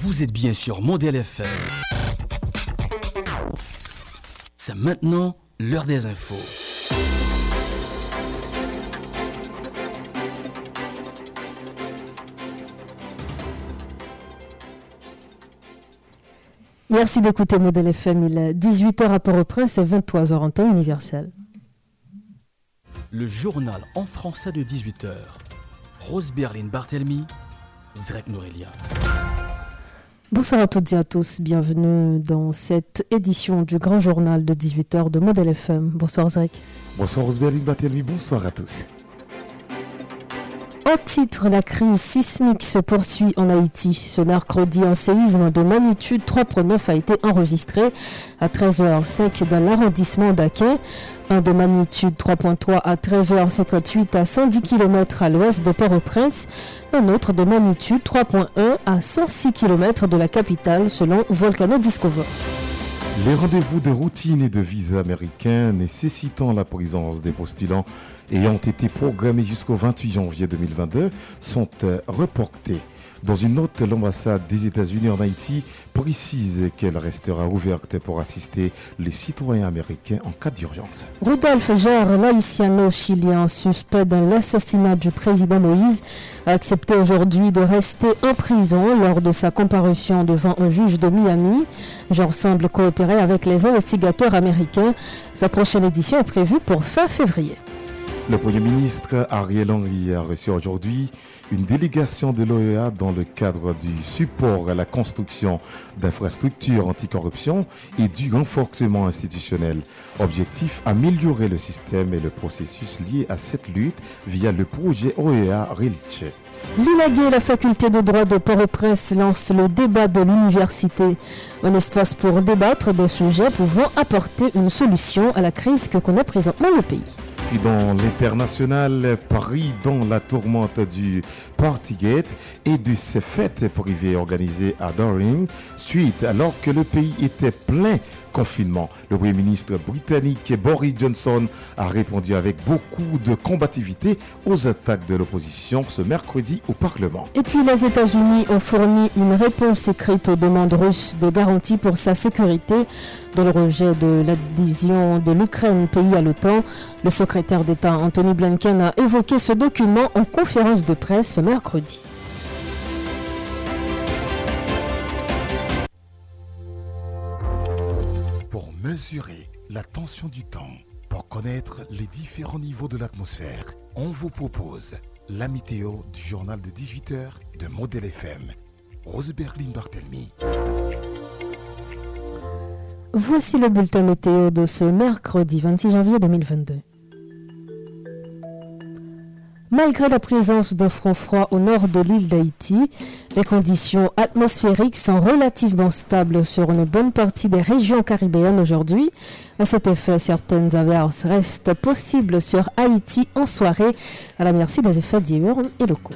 Vous êtes bien sur Modèle FM. C'est maintenant l'heure des infos. Merci d'écouter Modèle FM. Il est 18h à Port-au-Prince et 23h en temps universel. Le journal en français de 18h. Rose Berlin Barthelmy, Zrek Norelia. Bonsoir à toutes et à tous, bienvenue dans cette édition du grand journal de 18h de Modèle FM. Bonsoir Zrek. Bonsoir Rosberline Batelmi, bonsoir à tous. En titre, la crise sismique se poursuit en Haïti. Ce mercredi, un séisme de magnitude 3.9 a été enregistré à 13h05 dans l'arrondissement d'Aquin. Un de magnitude 3.3 à 13h58 à 110 km à l'ouest de Port-au-Prince. Un autre de magnitude 3.1 à 106 km de la capitale selon Volcano Discover. Les rendez-vous de routine et de visa américains nécessitant la présence des postulants ayant été programmés jusqu'au 28 janvier 2022 sont euh, reportés. Dans une note, l'ambassade des États-Unis en Haïti précise qu'elle restera ouverte pour assister les citoyens américains en cas d'urgence. Rudolf Gère, l'haïtiano-chilien suspect dans l'assassinat du président Moïse, a accepté aujourd'hui de rester en prison lors de sa comparution devant un juge de Miami. Genre semble coopérer avec les investigateurs américains. Sa prochaine édition est prévue pour fin février. Le Premier ministre Ariel Henry a reçu aujourd'hui une délégation de l'OEA dans le cadre du support à la construction d'infrastructures anticorruption et du renforcement institutionnel. Objectif, améliorer le système et le processus lié à cette lutte via le projet OEA Relich. L'INAGUE, la faculté de droit de Port-au-Prince, lance le débat de l'université. Un espace pour débattre des sujets pouvant apporter une solution à la crise que connaît présentement le pays. Puis dans l'international, Paris dans la tourmente du Partygate et de ses fêtes privées organisées à Doring, suite alors que le pays était plein Le Premier ministre britannique Boris Johnson a répondu avec beaucoup de combativité aux attaques de l'opposition ce mercredi au Parlement. Et puis les États-Unis ont fourni une réponse écrite aux demandes russes de garantie pour sa sécurité dans le rejet de l'adhésion de l'Ukraine, pays à l'OTAN. Le secrétaire d'État Anthony Blinken a évoqué ce document en conférence de presse ce mercredi. Mesurer la tension du temps, pour connaître les différents niveaux de l'atmosphère, on vous propose la météo du journal de 18h de Modèle FM. Rose Berlin Barthelmy. Voici le bulletin météo de ce mercredi 26 janvier 2022. Malgré la présence d'un front froid au nord de l'île d'Haïti, les conditions atmosphériques sont relativement stables sur une bonne partie des régions caribéennes aujourd'hui. À cet effet, certaines averses restent possibles sur Haïti en soirée, à la merci des effets diurnes et locaux.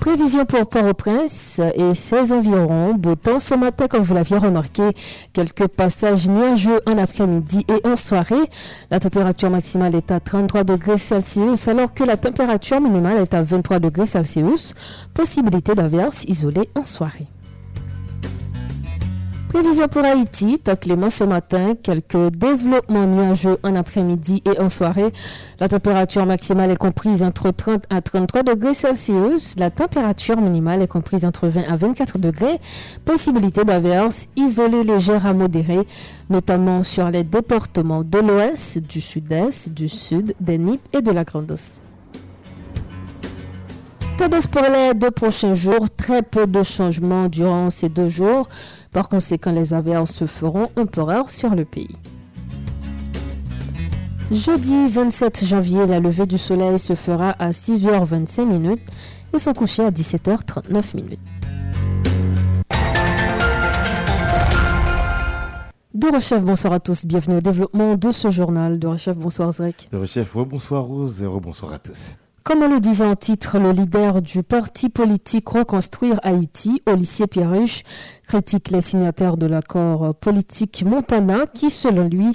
Prévision pour Port-au-Prince et ses environs. Beau temps ce matin, comme vous l'aviez remarqué. Quelques passages nuageux en après-midi et en soirée. La température maximale est à 33 degrés Celsius, alors que la température minimale est à 23 degrés Celsius. Possibilité d'averses isolées en soirée. Prévision pour Haïti, temps ce matin, quelques développements nuageux en après-midi et en soirée. La température maximale est comprise entre 30 à 33 degrés Celsius. La température minimale est comprise entre 20 à 24 degrés. Possibilité d'averses isolées légères à modérées, notamment sur les départements de l'ouest, du sud-est, du sud, des Nippes et de la Grandos. Tendance pour les deux prochains jours, très peu de changements durant ces deux jours. Par conséquent, les averses se feront un peu sur le pays. Jeudi 27 janvier, la levée du soleil se fera à 6h25 minutes et son coucher à 17h39 minutes. De Rechef, bonsoir à tous. Bienvenue au développement de ce journal. De Rechef, bonsoir Zrek. De Rechef, bonsoir Rose et bonsoir à tous. Comme le disait en titre, le leader du parti politique Reconstruire Haïti, Olivier Pierruche, critique les signataires de l'accord politique Montana qui, selon lui,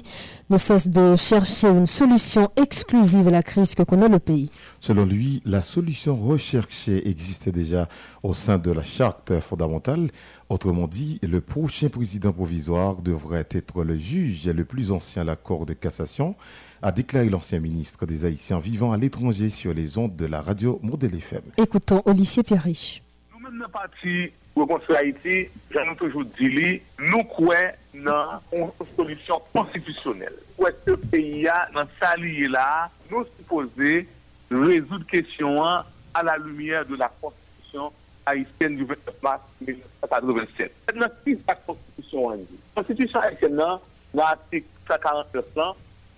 ne cesse de chercher une solution exclusive à la crise que connaît le pays. Selon lui, la solution recherchée existe déjà au sein de la charte fondamentale. Autrement dit, le prochain président provisoire devrait être le juge le plus ancien à la Cour de cassation, a déclaré l'ancien ministre des Haïtiens vivant à l'étranger sur les ondes de la radio Modèle FM. Écoutons Olivier Pierre Riche. Nous-mêmes, parti reconstruire Haïti, j'en toujours dit, nous croyons dans une solution constitutionnelle. Pour que le pays, dans sa là, nous supposons résoudre la question à la lumière de la Constitution haïtienne du 29 mars 1987. Maintenant, qui la Constitution La Constitution haïtienne, dans l'article 149,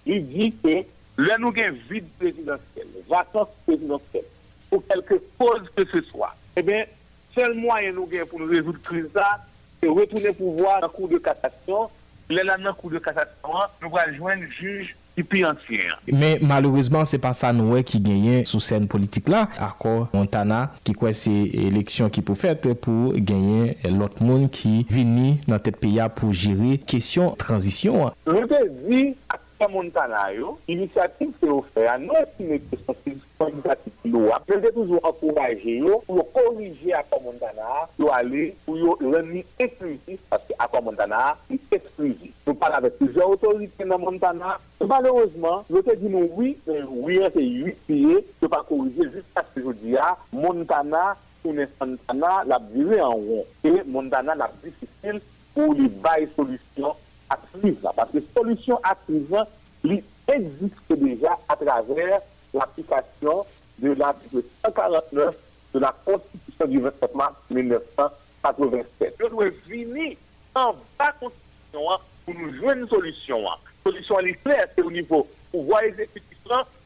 il dit que le nous gagne vide présidentiel, vacances présidentielle, pour quelque cause que ce soit, eh bien, seul moyen nous gagne pour nous résoudre crise ça, c'est retourner pouvoir en cours de cassation. Le lan nan kou de katatouan, nou va jwen juj ipi ansyen. Men malourezman se pa sa nouwe ki genyen sou sen politik la. Akor Montana ki kwen se eleksyon ki pou fèt pou genyen lot moun ki vini nan tet peya pou jiri kesyon transisyon. Je te di ak à Montana, l'initiative c'est offert à nous qui initiative loi. Je vais toujours encourager pour corriger à Montana, pour aller pour rendre exclusif parce que Montana est exclusif. Nous parlons avec plusieurs autorités dans Montana. Malheureusement, je te dis oui, oui, c'est 8 pieds, je pas corriger jusqu'à ce que je dis à Montana, Montana, la durée en rond. Et Montana, la difficile pour les bails solutions active là. Parce que solution active, il existe déjà à travers l'application de l'article 149 de la Constitution du 27 mars 1987. Je dois venir en bas Constitution hein, pour nous jouer une solution. Hein. solution est claire, c'est au niveau pouvoir exécutif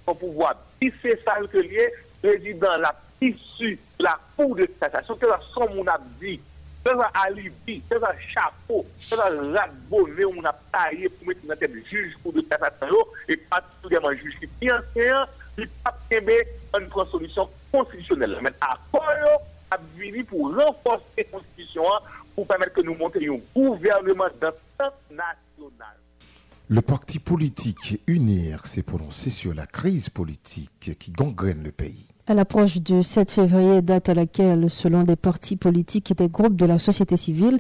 pour pouvoir pisser ça que lié, président, la issue, la Cour de cassation, que la somme on a dit c'est un alibi, c'est un chapeau, c'est un rat bonnet où on a taillé pour mettre dans tête juge pour de cassation et particulièrement juge qui est ancien, il pas une solution constitutionnelle. Mais à quoi a venu pour renforcer la constitution pour permettre que nous montions un gouvernement d'un national. Le parti politique UNIR s'est prononcé sur la crise politique qui gangrène le pays. À l'approche du 7 février, date à laquelle, selon des partis politiques et des groupes de la société civile,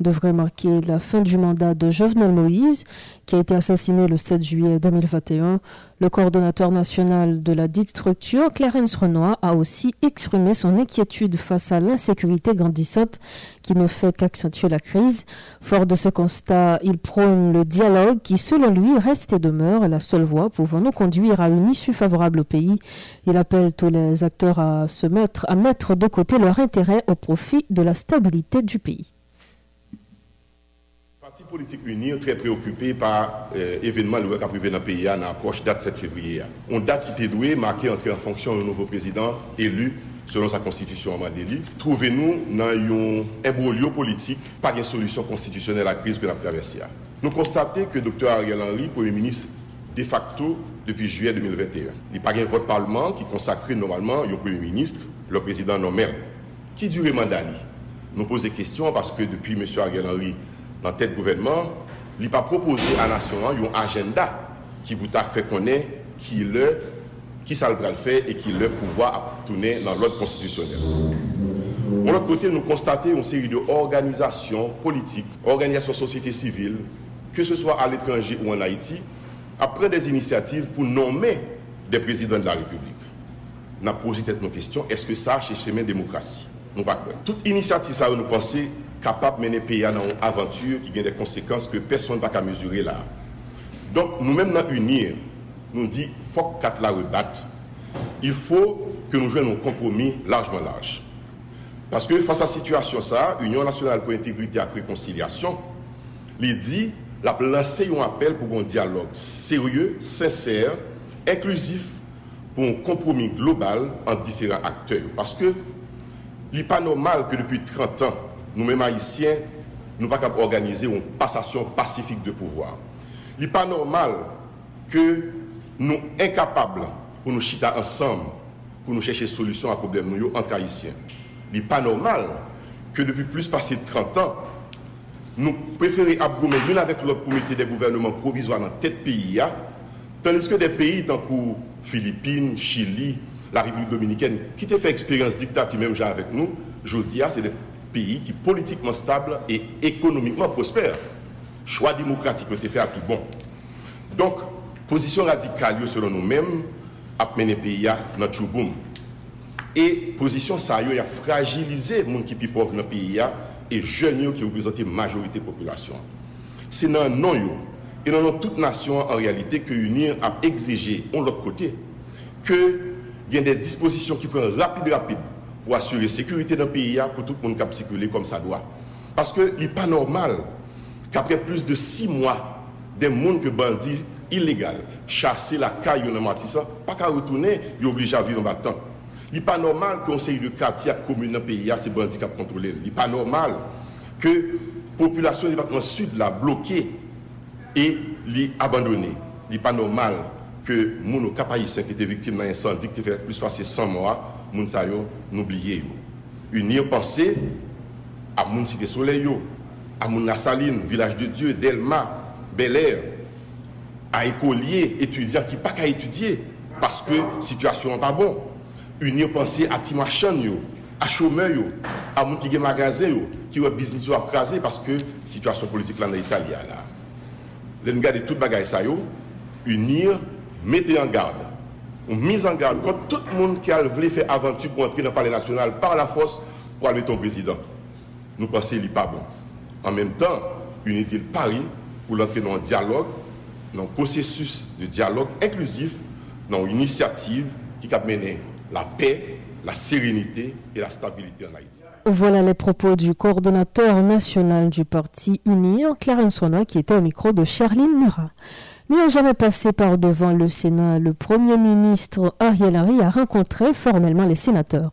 devrait marquer la fin du mandat de Jovenel Moïse, qui a été assassiné le 7 juillet 2021. Le coordonnateur national de la dite structure, Clarence Renoir, a aussi exprimé son inquiétude face à l'insécurité grandissante qui ne fait qu'accentuer la crise. Fort de ce constat, il prône le dialogue qui, selon lui, reste et demeure la seule voie pouvant nous conduire à une issue favorable au pays. Il appelle tous les acteurs à se mettre, à mettre de côté leur intérêt au profit de la stabilité du pays. Parti politique uni très préoccupé par l'événement euh, qui a privé dans le pays à l'approche date 7 février. On date qui était douée, marquée entrée en fonction d'un nouveau président élu selon sa constitution en Mandéli. Trouvez-nous dans un imbroglio politique, pas de solution constitutionnelle à la crise que nous avons traversée. Nous constatons que Dr Ariel Henry, Premier ministre de facto depuis juillet 2021. Il n'y a pas de vote parlement qui consacre normalement un Premier ministre, le président nommé. Qui dure le mandat Nous posons des questions parce que depuis M. Ariel Henry dans tête gouvernement, il n'a pas proposé à la nation un agenda qui vous a fait connaître qui le qui ça le faire et qui le pouvoir tourner dans l'ordre constitutionnel. De l'autre côté, nous constatons une série d'organisations politiques, organisations société civile, que ce soit à l'étranger ou en Haïti, prendre des initiatives pour nommer des présidents de la République. Nous avons posé nos questions, est-ce que ça, chez chemin démocratie? Nous pas Toute initiative, ça, nous pensons capable de mener le pays dans une aventure qui a des conséquences que personne ne va mesurer là. Donc, nous-mêmes, dans unir, nous dit faut que rebattre. Il faut que nous jouions un compromis largement large. Parce que face à la situation, ça, Union nationale pour l'intégrité et la réconciliation, il dit, la lancé un appel pour un dialogue sérieux, sincère, inclusif, pour un compromis global entre différents acteurs. Parce que il n'est pas normal que depuis 30 ans, nous-mêmes haïtiens, nous ne pas organiser une passation pacifique de pouvoir. Il n'est pas normal que nous incapables pour nous chiter ensemble, pour nous chercher solution à problème nous entre haïtiens. Il n'est pas normal que depuis plus de 30 ans, nous préférons abgommer l'une avec l'autre pour mettre des gouvernements provisoires dans tête pays, tandis que des pays tant que Philippines, Chili, la République dominicaine, qui ont fait expérience dictature même avec nous, je dis, c'est des pays qui politiquement stables et économiquement prospères. Choix démocratique ont été fait à tout bon. Donc, position radicale selon nous-mêmes, a mené le pays dans le boom. Et position ça a fragilisé les gens qui sont pauvres dans le pays et jeunes qui représentent la majorité de la population. C'est dans non et dans toute nation en réalité que l'Union a exigé, de l'autre côté, que y ait des dispositions qui prennent rapide, rapide pour assurer la sécurité dans le pays pour tout le monde qui circuler comme ça doit. Parce que il n'est pas normal qu'après plus de six mois, des gens que bandits illégal, chasser la caille dans Matissa, pas qu'à retourner, il est obligé à vivre en battant. Il n'est pas normal que conseil de quartier, commune dans le pays, ces bandits qui contrôlé. Il n'est pas normal que la population du département sud l'a bloqué et l'a abandonné. Il n'est pas normal que les gens qui étaient victimes d'un incendie qui fait plus de 100 mois, gens n'oublié. Unir pensée à mon cité soleil, à mon Saline, village de Dieu, Delma, Bel Air, à écoliers, étudiants qui pas qu'à étudier parce que la situation n'est pas bonne. Unir penser à Timachan, à chômeurs, à gens qui ont magasin, qui ont business à craser parce que la situation politique là en Italie là. Les regarder tout bagaille ça unir, mettez en garde. On mise en garde contre tout le monde qui a voulu faire aventure pour entrer dans le palais national par la force pour aller ton président. Nous pensons qu'il n'est pas bon. En même temps, unit-il Paris pour l'entrer dans un dialogue dans processus de dialogue inclusif, dans une initiative qui a mené la paix, la sérénité et la stabilité en Haïti. Voilà les propos du coordonnateur national du parti Unir, Clarence Sonois, qui était au micro de Charline Murat. N'ayant jamais passé par devant le Sénat, le Premier ministre Ariel Henry a rencontré formellement les sénateurs.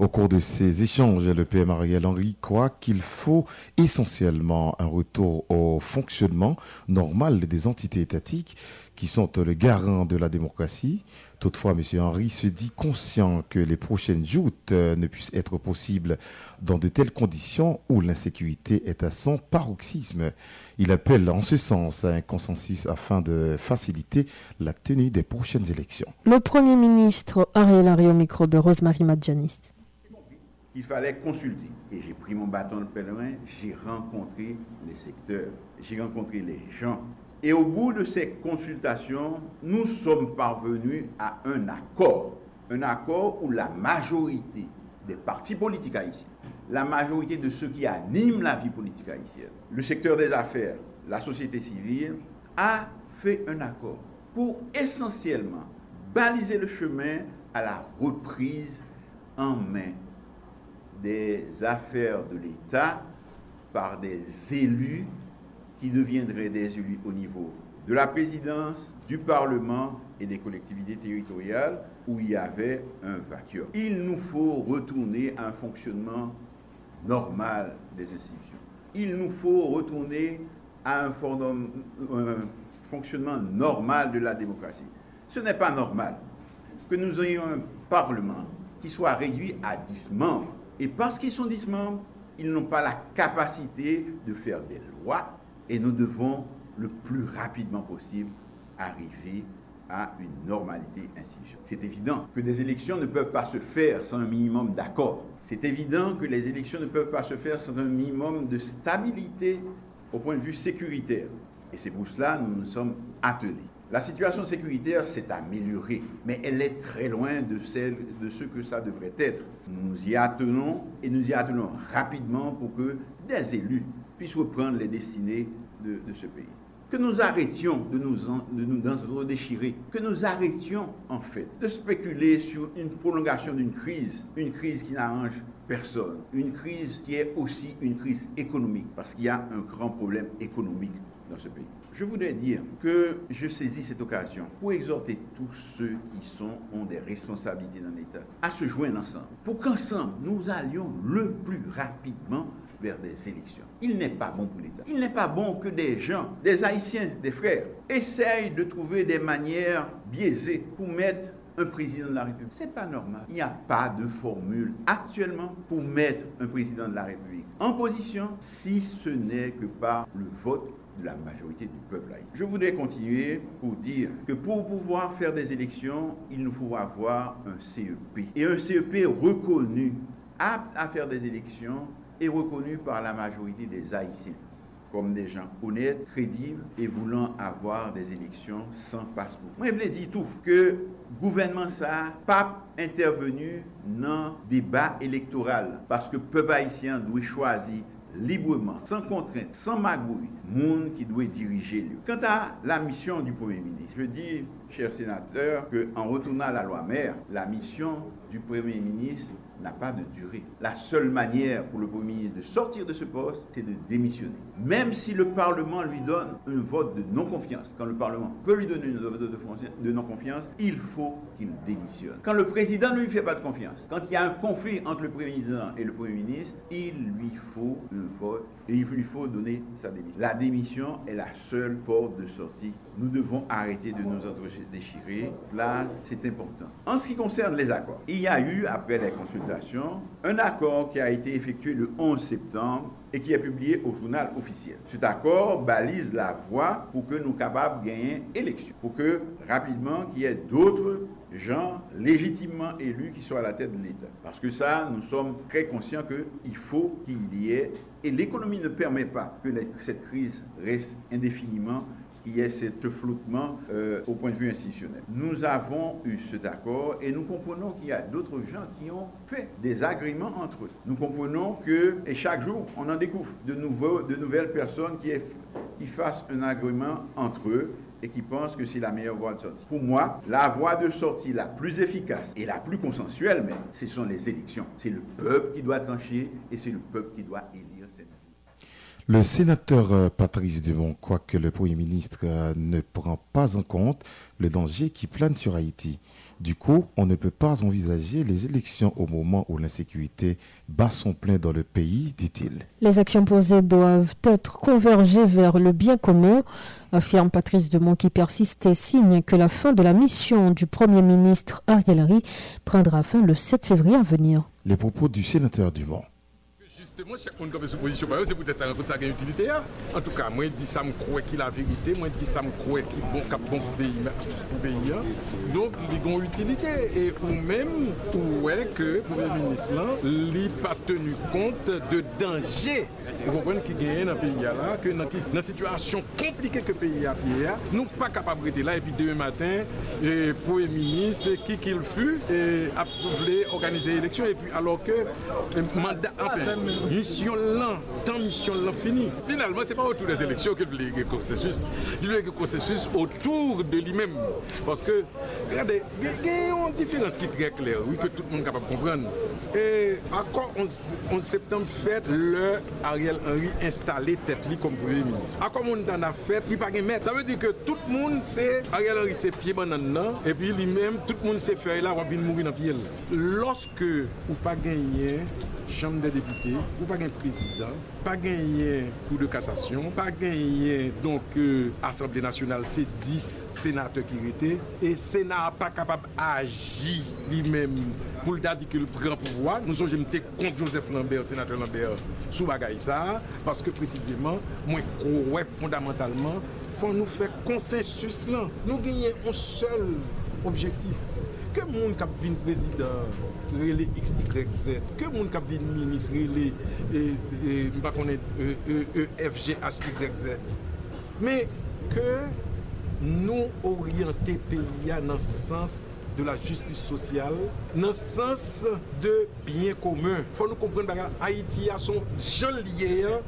Au cours de ces échanges, le PM Ariel Henry croit qu'il faut essentiellement un retour au fonctionnement normal des entités étatiques qui sont le garant de la démocratie. Toutefois, M. Henry se dit conscient que les prochaines joutes euh, ne puissent être possibles dans de telles conditions où l'insécurité est à son paroxysme. Il appelle en ce sens à un consensus afin de faciliter la tenue des prochaines élections. Le Premier ministre Ariel Henry au micro de Rosemary Madjanist il fallait consulter. Et j'ai pris mon bâton de pèlerin, j'ai rencontré les secteurs, j'ai rencontré les gens. Et au bout de ces consultations, nous sommes parvenus à un accord. Un accord où la majorité des partis politiques haïtiens, la majorité de ceux qui animent la vie politique haïtienne, le secteur des affaires, la société civile, a fait un accord pour essentiellement baliser le chemin à la reprise en main des affaires de l'État par des élus qui deviendraient des élus au niveau de la présidence, du Parlement et des collectivités territoriales où il y avait un vacuum. Il nous faut retourner à un fonctionnement normal des institutions. Il nous faut retourner à un, fonctionnement normal de la démocratie. Ce n'est pas normal que nous ayons un Parlement qui soit réduit à 10 membres et parce qu'ils sont 10 membres, ils n'ont pas la capacité de faire des lois et nous devons le plus rapidement possible arriver à une normalité institutionnelle. C'est évident que des élections ne peuvent pas se faire sans un minimum d'accord. C'est évident que les élections ne peuvent pas se faire sans un minimum de stabilité au point de vue sécuritaire. Et c'est pour cela que nous nous sommes attelés. La situation sécuritaire s'est améliorée, mais elle est très loin de, celle, de ce que ça devrait être. Nous y attenons et nous y attelons rapidement pour que des élus puissent reprendre les destinées de, ce pays. Que nous arrêtions de nous, de nous déchirer, que nous arrêtions en fait de spéculer sur une prolongation d'une crise, une crise qui n'arrange personne, une crise qui est aussi une crise économique, parce qu'il y a un grand problème économique dans ce pays. Je voudrais dire que je saisis cette occasion pour exhorter tous ceux qui ont des responsabilités dans l'État à se joindre ensemble, pour qu'ensemble nous allions le plus rapidement vers des élections. Il n'est pas bon pour l'État. Il n'est pas bon que des gens, des Haïtiens, des frères, essayent de trouver des manières biaisées pour mettre un président de la République. C'est pas normal. Il n'y a pas de formule actuellement pour mettre un président de la République. en position si ce n'est que par le vote de la majorité du peuple haïtien. Je voudrais continuer pour dire que pour pouvoir faire des élections, il nous faut avoir un CEP. Et un CEP reconnu, apte à faire des élections, et reconnu par la majorité des Haïtiens comme des gens honnêtes, crédibles et voulant avoir des élections sans passeport. Moi, je voulais dire tout, que gouvernement ça pas intervenu dans débat électoral parce que le peuple haïtien doit choisir librement, sans contrainte, sans magouille, monde qui doit diriger lui. Quant à la mission du Premier ministre, je dis, chers sénateurs, qu'en retournant à la loi mère, la mission du Premier ministre n'a pas de durée. La seule manière pour le Premier ministre de sortir de ce poste, c'est de démissionner. Même si le Parlement lui donne un vote de non-confiance, quand le Parlement peut lui donner un vote de non-confiance, il faut qu'il démissionne. Quand le président ne lui fait pas de confiance, quand il y a un conflit entre le président et le Premier ministre, il lui faut un vote et il faut donner sa démission. La démission est la seule porte de sortie. Nous devons arrêter de nous déchirer. Là, c'est important. En ce qui concerne les accords, il y a eu, après les consultations, un accord qui a été effectué le 11 septembre et qui est publié au journal officiel. Cet accord balise la voie pour que nous capables de gagner élection, pour que rapidement qu'il y ait d'autres gens légitimement élus qui soient à la tête de l'État. Parce que ça, nous sommes très conscients qu'il faut qu'il y ait, et l'économie ne permet pas que cette crise reste indéfiniment qu'il y ait ce flottement euh, au point de vue institutionnel. Nous avons eu cet accord et nous comprenons qu'il y a d'autres gens qui ont fait des agréments entre eux. Nous comprenons que, et chaque jour, on en découvre de, de nouvelles personnes qui, qui fassent un agrément entre eux et qui pensent que c'est la meilleure voie de sortie. Pour moi, la voie de sortie la plus efficace et la plus consensuelle même, ce sont les élections. C'est le peuple qui doit trancher et c'est le peuple qui doit élire le sénateur euh, Patrice Dumont, quoique le Premier ministre euh, ne prend pas en compte le danger qui plane sur Haïti. Du coup, on ne peut pas envisager les élections au moment où l'insécurité bat son plein dans le pays, dit-il. Les actions posées doivent être convergées vers le bien commun, affirme Patrice Dumont qui persiste et signe que la fin de la mission du Premier ministre Ariel Henry prendra fin le 7 février à venir. Les propos du sénateur Dumont. Justement, chaque monde qui sous position, c'est peut-être ça rencontre ça une utilité. Hein. En tout cas, moi, je dis ça, je crois qu'il la vérité. Moi, je dis ça, je crois qu'il bon cap bon pays. Hein. Donc, il y a une utilité. Et ou même, ouais, que le Premier ministre, n'a pas tenu compte de danger. Vous comprenez y a dans le pays là, que dans une situation compliquée que le pays a, nous ne sommes pas capables de là. Et puis, demain matin, le Premier ministre, qui qu'il fut, a voulu organiser l'élection. Et puis, alors que mandat, mission là, tant mission là fini. Finalement, ce n'est pas autour des élections que le consensus. Le consensus autour de lui-même. Parce que, regardez, il y a une différence qui est très claire, oui, que tout le monde est capable de comprendre. Et encore 11, septembre fait le Ariel Henry installé tête comme Premier ministre? À quoi monde en a fait, il pas mettre. Ça veut dire que tout le monde sait Ariel Henry c'est pied banane et puis lui-même tout le monde sait faire là on va mourir dans pied. Lorsque ou pas gagné Chambre des députés, ou pas un président, pas gagné coup de cassation, pas gagné donc euh, Assemblée nationale, c'est 10 sénateurs qui étaient, et Sénat pas capable d'agir lui-même pour le dire que le grand pouvoir. Nous sommes contre Joseph Lambert, sénateur Lambert, sous bagaille parce que précisément, moi, crois fondamentalement, faut nous faire consensus là. Nous gagnons un seul objectif ke moun kap vin prezident, rele XYZ, ke moun kap vin minis, rele, euh, euh, mba konen, EFGHYZ, euh, me ke nou oryante peya nan sens de la justice sosyal, nan sens de bien kome. Fon nou kompren baga, Haiti a son jan liye,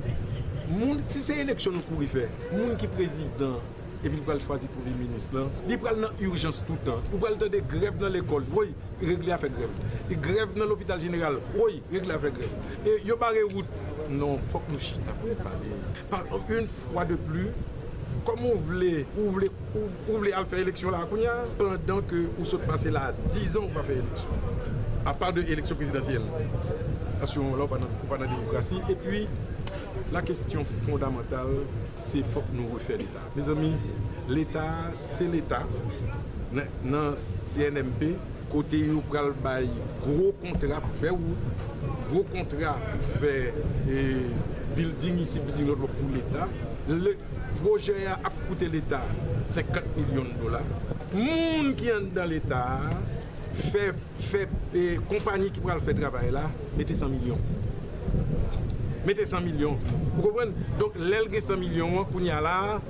moun, si se eleksyon nou kou rife, moun ki prezident, et puis il va choisir pour les ministres. Il prend dans l'urgence tout le temps. Il prend des grèves dans l'école. Oui, régler à faire grève. Il grève dans l'hôpital général. Oui, régler à faire grève. Et il y a pas route. Non, il faut que nous chita pour. Une fois de plus, comme on voulait, on voulait, on voulait faire l'élection là, pendant que vous se passez là 10 ans, va faire l'élection. À part de l'élection présidentielle. Pas dans la démocratie. Et la question fondamentale, c'est faut que nous refaire l'État. Mes amis, l'État, c'est l'État. Dans CNMP, kote yo pral bay gro kontra pou fè wout, gro kontra pou fè building isi, building lot pou l'Etat. Le proje a ap koute l'Etat 50 milyon dola. Moun ki an dan l'Etat, fè, fè, kompani ki pral fè travay la, mette 100 milyon. Mette 100 milyon. Pou kompren? Donk lèlge 100 milyon, koun ya la,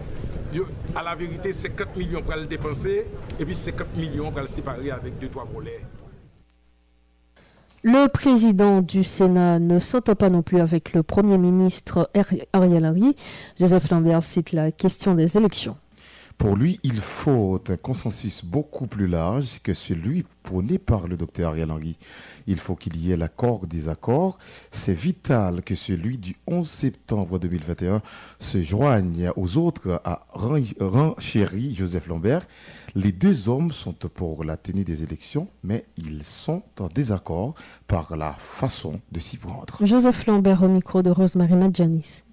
à la vérité, c'est 4 millions pour le dépenser et puis c'est 4 millions pour le séparer avec 2-3 volets. Le président du Sénat ne s'entend pas non plus avec le Premier ministre Ariel Henry. Joseph Lambert cite la question des élections. Pour lui, il faut un consensus beaucoup plus large que celui prôné par le docteur Ariel Henry. Il faut qu'il y ait l'accord des accords. C'est vital que celui du 11 septembre 2021 se joigne aux autres, a renchéri Joseph Lambert. Les deux hommes sont pour la tenue des élections, mais ils sont en désaccord par la façon de s'y prendre. Joseph Lambert au micro de Rosemary Madjanis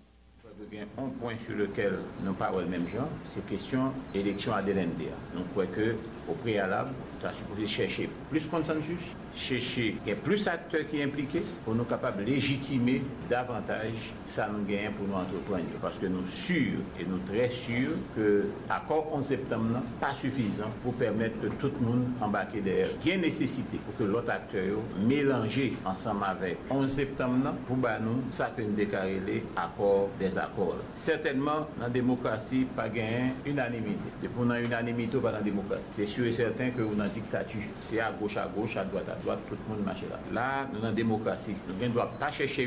un point sur lequel nous parlons le même genre, c'est question élection à DLND. Donc, croyons que au préalable, as supposé chercher plus consensus, chercher qu'il y ait plus d'acteurs qui sont impliqués pour nous capables de légitimer davantage ça nous gagne pour nous entreprendre. Parce que nous sommes sûrs et nous très sûrs que l'accord 11 septembre n'est pas suffisant pour permettre que tout le monde embarque derrière. Il y a nécessité pour que l'autre acteur mélange ensemble avec 11 septembre pour bah, nous, ça peut déclarer les accords des accords. Certainement, la démocratie, pas gagner unanimité. Et pour une unanimité dans la démocratie, c'est sûr et certain que dans dictature, c'est à gauche, à gauche, à droite, à droite, tout le monde marche là. Là, nous dans la démocratie, nous ne devons pas chercher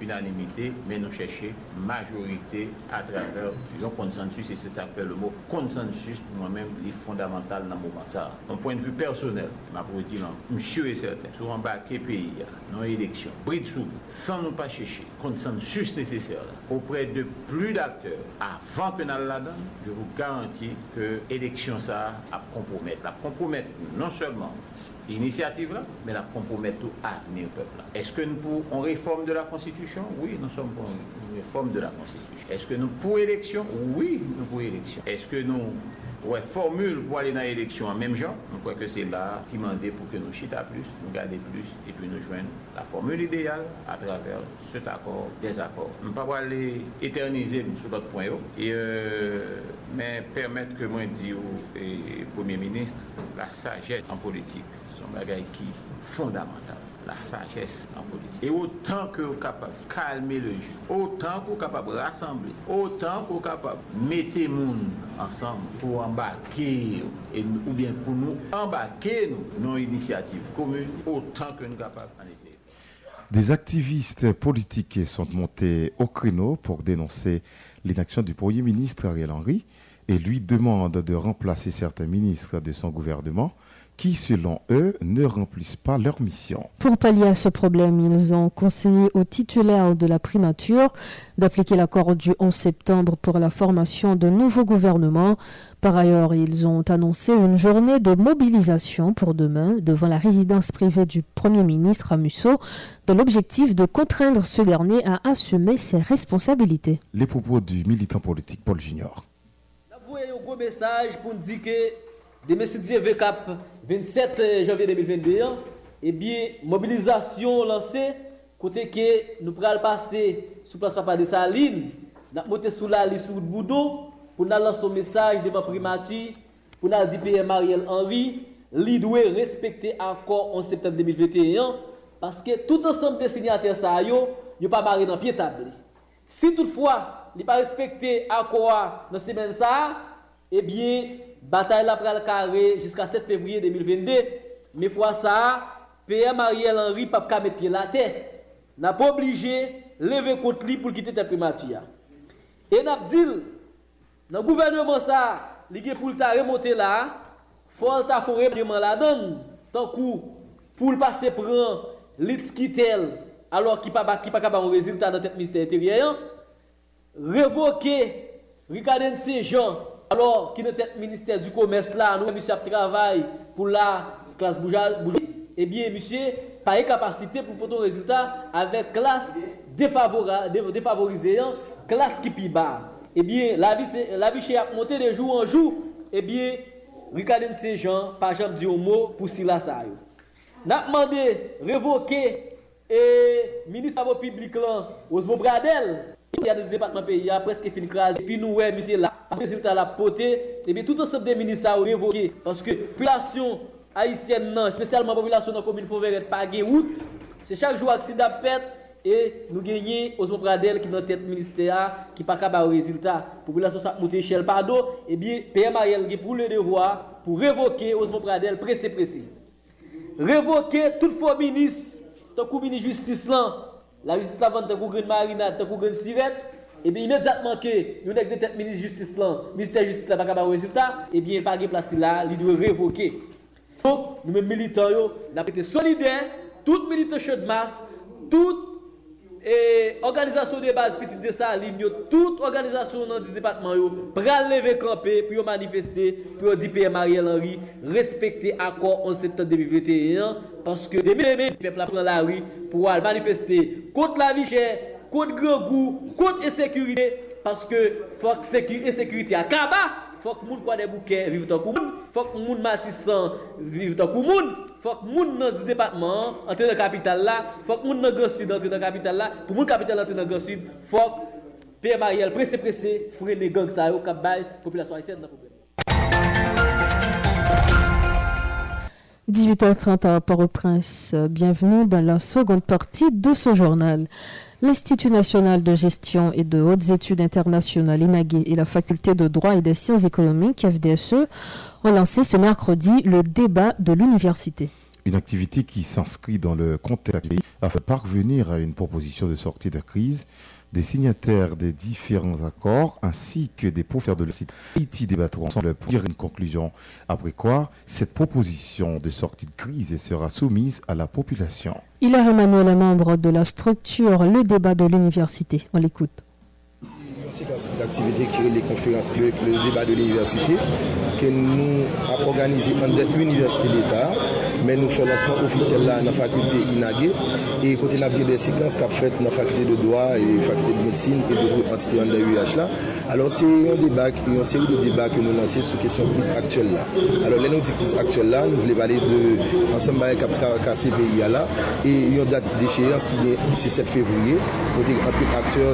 unanimité, mais nous chercher majorité à travers un consensus, et c'est ça que fait le mot consensus, pour moi-même, est fondamental dans le moment ça. D'un point de vue personnel, ma dire, monsieur est certain, sur un baquet pays, non élection, bride sous, sans nous pas chercher consensus nécessaire auprès de plus d'acteurs avant que nous la donne, je vous garantis que l'élection ça a compromettre. La compromettre non seulement l'initiative là, mais la compromettre tout avenir peuple. Est-ce que nous pour on réforme de la Constitution? Oui, nous sommes pour une réforme de la Constitution. Est-ce que nous pour élection? Oui, nous pour élection. Est-ce que nous ouais, formule pour aller dans l'élection en même genre, je crois que c'est là qui m'a pour que nous chita plus, nous garder plus et puis nous joindre la formule idéale à travers cet accord, des accords. Je ne pas aller éterniser sur d'autres points, et, euh, mais permettre que moi dire au Premier ministre la sagesse en politique, son bagage qui est fondamental la sagesse en politique. Et autant que vous capable de calmer le jeu, autant que vous capable de rassembler, autant que vous capable de mettre les gens ensemble pour embarquer ou bien pour nous embarquer nous, nos initiatives communes, autant que nous capables d'en essayer. Des activistes politiques sont montés au créneau pour dénoncer l'inaction du Premier ministre Ariel Henry et lui demandent de remplacer certains ministres de son gouvernement qui, selon eux, ne remplissent pas leur mission. Pour pallier à ce problème, ils ont conseillé aux titulaires de la primature d'appliquer l'accord du 11 septembre pour la formation de nouveaux gouvernements. Par ailleurs, ils ont annoncé une journée de mobilisation pour demain devant la résidence privée du Premier ministre à Musso, dans l'objectif de contraindre ce dernier à assumer ses responsabilités. Les propos du militant politique Paul Junior. un gros message pour dire que de Messidie VCAP 27 eh, janvier 2021, ebyen eh mobilizasyon lansè kote ke nou pral pase sou plas papa de Saline, nan mote sou la li sou boudou pou nan lanson mesaj devan primati pou nan di PM Ariel Henry li dwe respekte akor 11 septembre 2021 paske tout ansanm de signatè sa yo yo pa mare nan pie tabli. Si toutfwa li pa respekte akor nan semen eh sa, ebyen Bataille la pral carré jusqu'à 7 février 2022. Mais fois ça, PM Ariel Henry pas ka mettre pied la terre. N'a pas obligé lever contre lui pour quitter ta primature. Et n'a dit dans le gouvernement ça, li gen pour ta remonter là, faut ta foré la donne. Tant coup pour passer prend lit quitel alors qui pas qui pas capable résultat dans tête ministère intérieur. Révoquer Ricaden Saint-Jean Alors, qui est tête ministère du commerce là, nous, monsieur, travaille pour la classe bourgeoisie, eh bien, monsieur, pas de capacité pour porter un résultat avec classe défavorisée, classe qui est bas. Eh bien, la vie, la vie a monté de jour en jour. Eh bien, Ricardine Saint-Jean, par exemple, dit un mot pour Sila ça. N'a demandé révoquer et ministre de la Publique, Osmo Bradel, il y a des départements pays, il a presque fini craser. Et puis nous, ouais, monsieur, là, résultat la potée, et bien tout ensemble des ministres a révoqué. Parce que la population haïtienne, non, spécialement la population non, de la commune Fauveret, pas de route. C'est chaque jour accident fait. Et nous gagnons Osmo Pradel qui est dans tête ministère, qui n'est pas capable de résultat. La population s'est montée échelle par dos. Et bien, PM Ariel pour le devoir, pour révoquer Osmo Pradel, pressé, pressé. Révoquer toute fois ministre, tant que ministre justice là, la justice là, tant que Green Marina, tant que Green Sirette. Ebe imediatman ke yon ek detet minis justice lan, minister justice la baka ba wezita, ebe yon fage plasi la, li dwe revoke. Fok, nou men militan yo, la pete solide, tout militan chou de mas, tout e organizasyon de base piti de sa alim yo, tout organizasyon nan di depatman yo, pral leve kampe, pou yo manifeste, pou yo di PM Ariel Henry, respekte akor 11 septembre 2021, paske deme deme, pepla pran la ri, pou wal manifeste kont la vi chè, contre grand goût, contre insécurité, parce que faut que sécurité à Kaba faut que les gens des bouquets vivent dans le monde, faut que matissant vivent dans le monde, faut que gens dans le département entrent dans capitale là, faut que gens dans le sud entrent dans capitale là, pour les capitale entrent dans le sud, faut que Pierre Mariel pressé pressé, freiner les gangs ça cap la population haïtienne dans problème. 18h30 à Port-au-Prince. Bienvenue dans la seconde partie de ce journal. L'Institut national de gestion et de hautes études internationales INAGE et la faculté de droit et des sciences économiques FDSE ont lancé ce mercredi le débat de l'université. Une activité qui s'inscrit dans le contexte afin de parvenir à une proposition de sortie de crise des signataires des différents accords ainsi que des professeurs de la site Haïti débattront ensemble pour dire une conclusion. Après quoi, cette proposition de sortie de crise sera soumise à la population. Il est Emmanuel membre de la structure Le Débat de l'Université. On l'écoute d'activité qui est les conférences, le, débat de l'université, que nous avons organisé en l'université d'État, men nou fè lansman ofisel la nan fakulte inage e kote nan biye de sekans kap fèt nan fakulte de doa e fakulte de medsine e doutre entite an de UH la alon se yon debak, yon seri de debak nou lanse sou kesyon kriz aktuel la alon lè nou di kriz aktuel la nou vle bale de ansan baye kap kase peyi ya la e yon dat de chéyans ki se 7 fevriye kote anpil akteur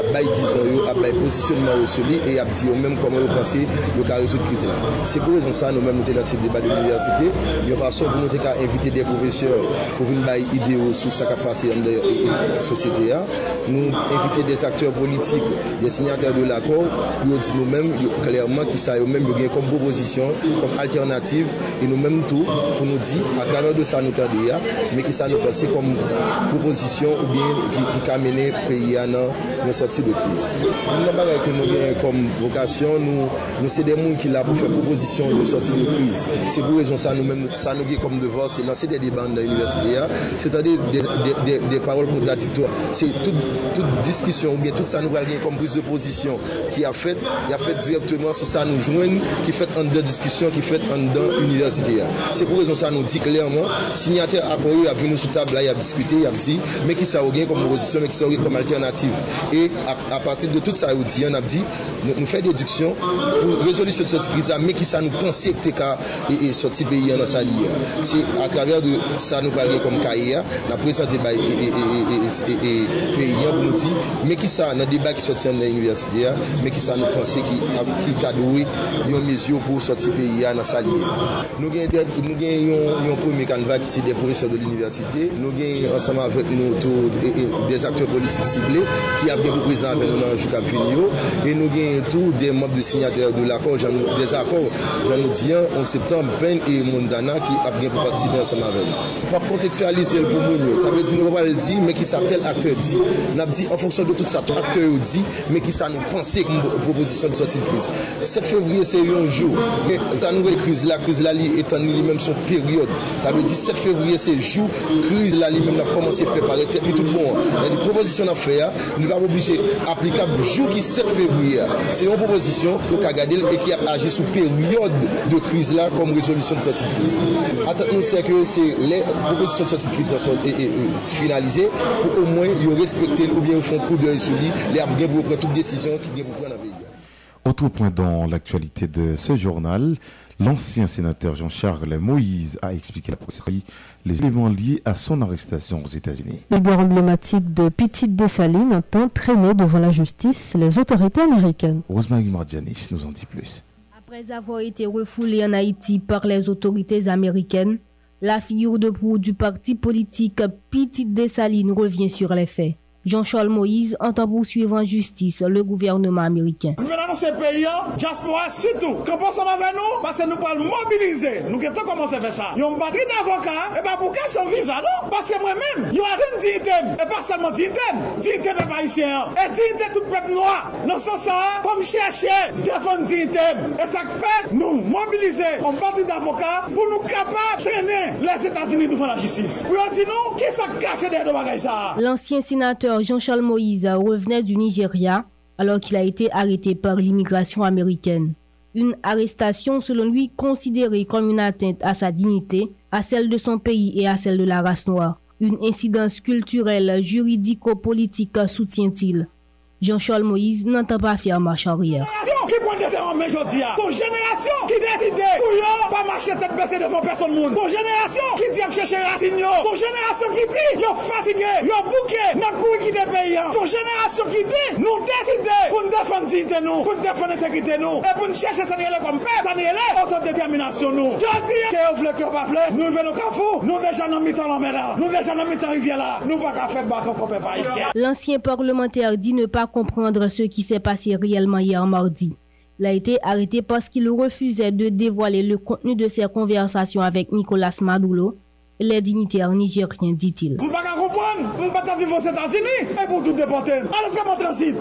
ap bay dizon yo, ap bay posisyonman yo soli e ap di yo menm koman yo panse yo ka rezout kriz la se pou rezon sa nou menm nou te lanse debat de l'universite yon fason pou pou nou te ka invite de profeseur pou vin bay ideo sou sa ka pase yon de sosyete ya. Nou invite des akteur politik, des signatèr de l'akor, pou yo di nou men, klèrman ki sa yo men yo gen kom proposisyon, kom alternatif, e nou men tou pou nou di, a travèr de sa nou tade ya, me ki sa nou pase kom proposisyon ou bien ki, ki kamene peyi ya nan yon soti de kriz. Nou nan bagay ki nou gen kom vokasyon, nou, nou se de moun ki la pou fè proposisyon yon soti de kriz. Se pou rezon sa nou men, sa nou gen kom comme devoir, c'est lancer des débats dans l'université, c'est-à-dire des, paroles contradictoires. C'est toute, discussion ou bien tout ça nous va comme prise de position qui a fait, il a fait directement sur ça nous joignent, qui fait en deux discussions, qui fait en deux université. C'est pour raison ça nous dit clairement, signataire accord a venu sur table là, il a discuté, il a dit, mais qui ça aurait comme opposition, mais qui ça aurait comme alternative. Et à, partir de tout ça, dit, on a dit, nous, nous fait déduction pour résolution de cette crise, mais qui ça nous pensait que et, et sorti pays dans sa. se akraver de sa nou balye kom kaya, nan presante bay e peyen pou nou di, me ki sa nan debay ki soti an nan universite ya, me ki sa nou pense ki kadouwe yon mezyo pou soti peyen nan sa liye. Nou gen yon premier kanva ki se de profeseur de l'universite, nou gen ansama avèk nou tou des akteur politik sible, ki ap gen pou prezant avè nou nan jou kap fin yo, e nou gen tou de mob de signatèr de l'akor, des akor, jan nou diyan, 11 septembre, Ben et Mondana ki ap gen pou patisipe ansan mavel. Wap kontekstualize l pou moun yo. Sa ve di nou wap al di, me ki sa tel akteur di. Nap di, an fonksyon de tout sa ton akteur yo di, me ki sa nou panse ek mou proposisyon di soti kriz. 7 fevriye se yon jou. Men, sa nou re kriz la, kriz la li etan ni li menm son peryode. Sa ve di, 7 fevriye se jou, kriz la li menm la komanse prepare, tek mi tout bon. La di, proposisyon ap fe ya, nou wap oblige aplikab jou ki 7 fevriye. Se yon proposisyon, yo ka gade l e ki ap aje sou peryode de kriz la kom resolusyon di soti kriz. Nous c'est que c'est les propositions de sortie de crise sont finalisées pour au moins ils respecter ou bien ils font coup d'œil sur lui, les bien pour prendre toute décision qui vient pour prendre dans le pays. Autre point dans l'actualité de ce journal, l'ancien sénateur Jean-Charles Moïse a expliqué la procédure les éléments liés à son arrestation aux États-Unis. Le gare emblématique de Petite Dessaline entend traîner devant la justice les autorités américaines. Rosemary Mardianis nous en dit plus. Après avoir été refoulé en Haïti par les autorités américaines, la figure de proue du parti politique Petite Dessaline revient sur les faits. Jean-Charles Moïse entend poursuivre en justice le gouvernement américain. Nous venons dans ce pays, diaspora surtout, qu'on pense avec nous, parce que nous pouvons mobiliser. Nous avons commencé à faire ça. Nous avons une batterie d'avocats, et pas pour qu'elle son visa, non? Parce que moi-même, nous avons une dignité, et pas seulement dignité, dignité des haïtien, et dignité tout peuple noir. Dans ce sens, comme chercher, défendre dignité. Et ça fait, nous mobiliser une batterie d'avocats pour nous capables de traîner les États-Unis devant la justice. Pour dire nous, qui s'est caché derrière ça? L'ancien sénateur Jean-Charles Moïse revenait du Nigeria alors qu'il a été arrêté par l'immigration américaine. Une arrestation selon lui considérée comme une atteinte à sa dignité, à celle de son pays et à celle de la race noire. Une incidence culturelle, juridico-politique soutient-il. Jean-Charles Moïse n'entend pas faire marche arrière. En aujourd'hui Ton génération qui décide pour pas tête et pour nous chercher comme nous. Nous nous nous déjà rivière là, nous pas faire. L'ancien parlementaire dit ne pas comprendre ce qui s'est passé réellement hier mardi. Il a été arrêté parce qu'il refusait de dévoiler le contenu de ses conversations avec Nicolas Maduro, les dignitaires nigériens, dit-il. kompon, mwen baka vivon Sètasini, e pou tout depote. Alè fè mwen transit.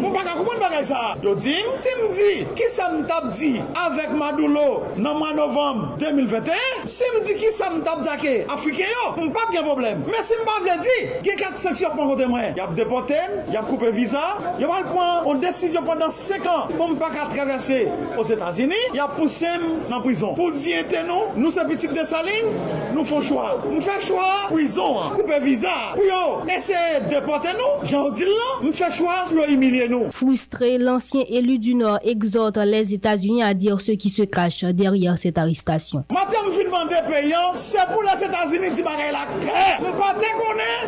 Mwen baka koumen bagay sa. Yo di, ti mdi, ki sa mtap di avèk Madoulo nan mwa novem 2021, si mdi ki sa mtap dake Afrike yo, mwen pap gen problem. Mè si mpa vle di, gen kat seksyon pon kote mwen. Yap depote, yap koupe visa, yo mal pon, on desisyon pendant 5 an, mwen baka travesse o Sètasini, yap pousem nan prison. Pou di ete nou, nou se pitik de salin, nou fon chwa. Nou fè chwa, prison, koupe visa, pour essayer de déporter nous. J'en dis là, nous faisons choix pour humilier nous. Frustré, l'ancien élu du Nord exhorte les États-Unis à dire ce qui se cache derrière cette arrestation. Madame, je demande payant, c'est pour les États-Unis qui bagaille la guerre. Je ne pas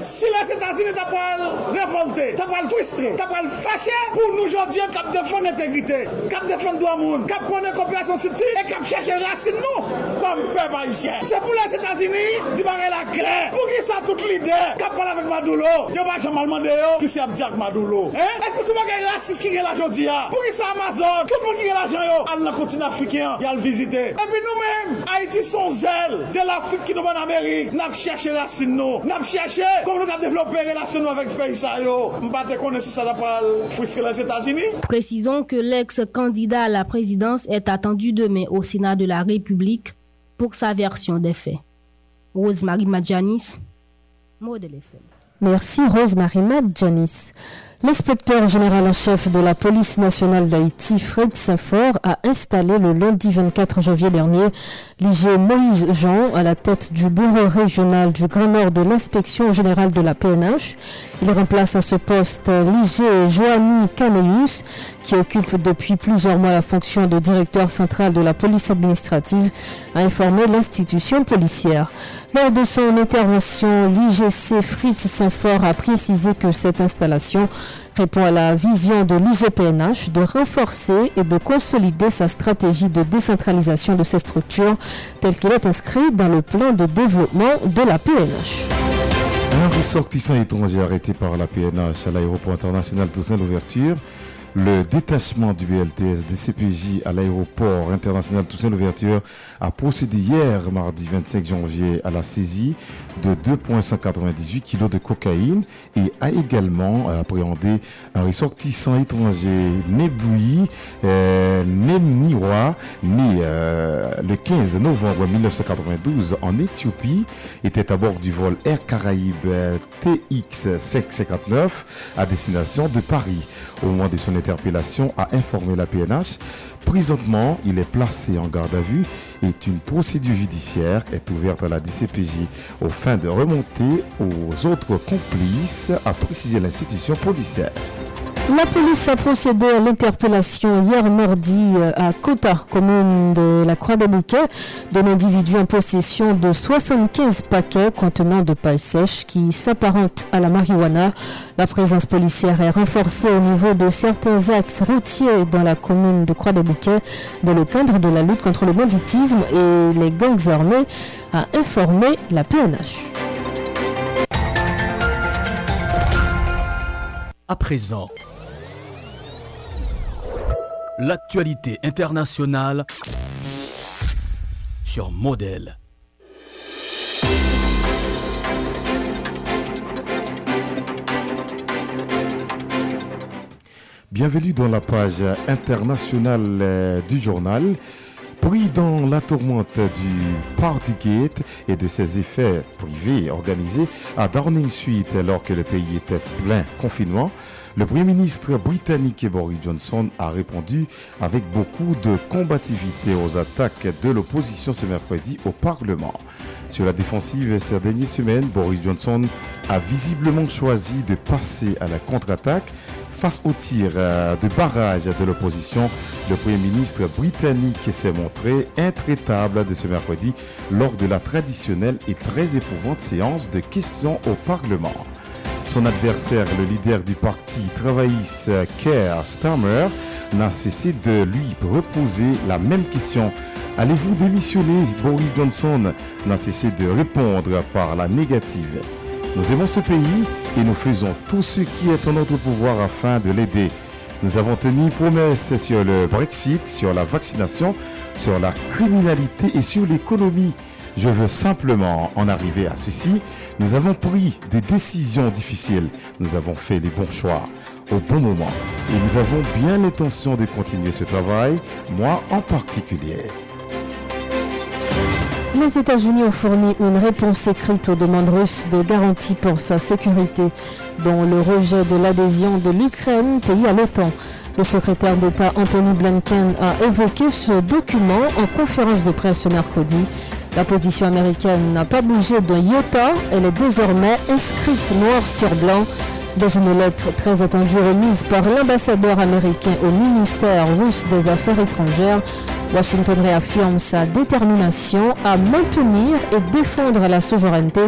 si les États-Unis t'as pas révolté, t'as pas frustré, t'as pas fâché pour nous aujourd'hui cap défendre l'intégrité, cap défendre droit monde, cap prendre coopération sur et cap chercher racine nous comme peuple haïtien. C'est pour les États-Unis Di bagay la kre, pou ki sa tout lider Kap pala vek Madoulo? Yo ba chanman mande yo, ki se ap di ak Madoulo Eske sou bagay rasis ki gen la jodi ya Pou ki sa Amazon, tout pou ki gen la jan yo. Al nan kontin Afrikan, yal vizite E pi nou men, Haiti son zel De l'Afrik ki nou ban Amerik Nap chache rasin nou, nap chache Kom nou ka devlope relasyon nou avek pey sa yo. Mbate kone si sa da pal fwistre les Etats-Unis Precisons que l'ex-candidat à la présidence est attendu demain au Sénat de la République pour sa version des faits. Rosemary Madjanis. Merci Rosemary Madjanis. L'inspecteur général en chef de la police nationale d'Haïti, Fred Saint-Fort, a installé le lundi 24 janvier dernier l'IG Moïse Jean à la tête du bureau régional du Grand Nord de l'inspection générale de la PNH. Il remplace à ce poste l'IG Joanny Caneus, qui occupe depuis plusieurs mois la fonction de directeur central de la police administrative, a informé l'institution policière. Lors de son intervention, l'IGC Fritz Saint-Fort a précisé que cette installation répond à la vision de l'IGPNH de renforcer et de consolider sa stratégie de décentralisation de ces structures telle qu'elle est inscrite dans le plan de développement de la PNH. Un ressortissant étranger arrêté par la PNH à l'aéroport international Toussaint l'ouverture le détachement du BLTS DCPJ à l'aéroport international Toussaint Louverture a procédé hier, mardi 25 janvier, à la saisie de 2,198 kg de cocaïne et a également appréhendé un ressortissant étranger Neboui euh, Nemniwa, né euh, le 15 novembre 1992 en Éthiopie, était à bord du vol Air Caraïbes TX 559 à destination de Paris. Au moment de son interpellation, a informé la PNH. Présentement, il est placé en garde à vue et une procédure judiciaire est ouverte à la DCPJ au fin de remonter aux autres complices, a précisé l'institution policière. La police a procédé à l'interpellation hier mardi euh, à Kota, commune de la Croix-des-Bouquets, d'un individu en possession de 75 paquets contenant de paille sèche qui s'apparentent à la marijuana. La présence policière est renforcée au niveau de certains axes routiers dans la commune de Croix-des-Bouquets dans le cadre de la lutte contre le banditisme et les gangs armés, a informé la PNH. À présent, l'actualité internationale sur modèle. Bienvenue dans la page internationale euh, du journal. Pris dans la tourmente du Partygate et de ses effets privés organisés à Downing Street alors que le pays était plein confinement, le Premier ministre britannique Boris Johnson a répondu avec beaucoup de combativité aux attaques de l'opposition ce mercredi au Parlement. Sur la défensive ces dernières semaines, Boris Johnson a visiblement choisi de passer à la contre-attaque face au tir euh, de barrage de l'opposition. Le Premier ministre britannique s'est montré intraitable de ce mercredi lors de la traditionnelle et très épouvante séance de questions au Parlement. Son adversaire, le leader du parti travailliste Keir Starmer, n'a cessé de lui reposer la même question. Allez-vous démissionner Boris Johnson n'a cessé de répondre par la négative. Nous aimons ce pays et nous faisons tout ce qui est en notre pouvoir afin de l'aider. Nous avons tenu promesse sur le Brexit, sur la vaccination, sur la criminalité et sur l'économie. Je veux simplement en arriver à ceci. Nous avons pris des décisions difficiles. Nous avons fait les bons choix au bon moment. Et nous avons bien l'intention de continuer ce travail, moi en particulier. Les États-Unis ont fourni une réponse écrite aux demandes russes de garantie pour sa sécurité, dont le rejet de l'adhésion de l'Ukraine, pays à l'OTAN. Le secrétaire d'État Anthony Blinken a évoqué ce document en conférence de presse ce mercredi. La position américaine n'a pas bougé d'un iota, elle est désormais inscrite noir sur blanc dans une lettre très attendue remise par l'ambassadeur américain au ministère russe des Affaires étrangères. Washington réaffirme sa détermination à maintenir et défendre la souveraineté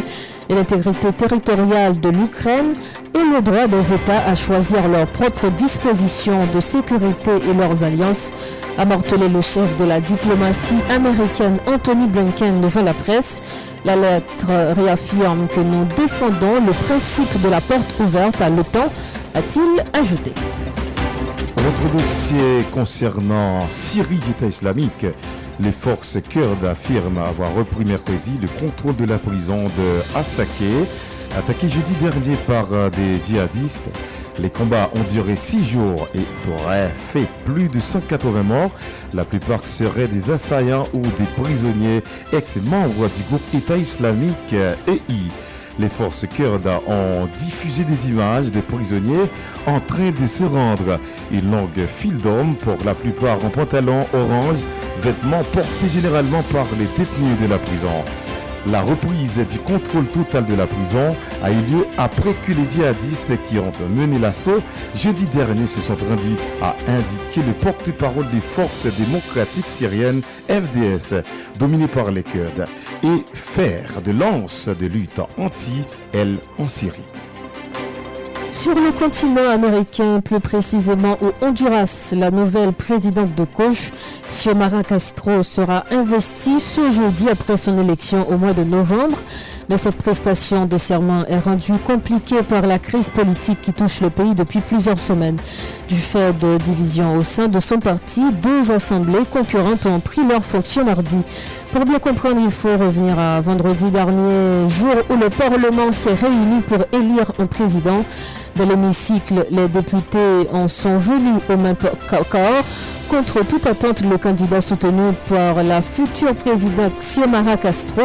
et l'intégrité territoriale de l'Ukraine et le droit des États à choisir leurs propres dispositions de sécurité et leurs alliances, a martelé le chef de la diplomatie américaine Anthony Blinken devant la presse. La lettre réaffirme que nous défendons le principe de la porte ouverte à l'OTAN, a-t-il ajouté. Votre dossier concernant Syrie État islamique, les forces kurdes affirment avoir repris mercredi le contrôle de la prison de Assaké, attaquée jeudi dernier par euh, des djihadistes. Les combats ont duré six jours et auraient fait plus de 180 morts. La plupart seraient des assaillants ou des prisonniers ex-membres du groupe État islamique EI. Les forces kurdes ont diffusé des images des prisonniers en train de se rendre. Une longue file d'hommes, pour la plupart en pantalon orange, vêtements portés généralement par les détenus de la prison. La reprise du contrôle total de la prison a eu lieu après que les djihadistes qui ont mené l'assaut jeudi dernier se sont rendus à indiquer le porte-parole des forces démocratiques syriennes FDS, dominées par les Kurdes, et faire de lance de lutte anti-elle en Syrie. Sur le continent américain, plus précisément au Honduras, la nouvelle présidente de gauche, Xiomara Castro, sera investie ce jeudi après son élection au mois de novembre. Mais cette prestation de serment est rendue compliquée par la crise politique qui touche le pays depuis plusieurs semaines. Du fait de divisions au sein de son parti, deux assemblées concurrentes ont pris leurs fonctions mardi. Pour bien comprendre, il faut revenir à vendredi dernier, jour où le Parlement s'est réuni pour élire un président. Dans l'hémicycle, les députés en sont venus au même corps. Contre toute attente, le candidat soutenu par la future présidente Xiomara Castro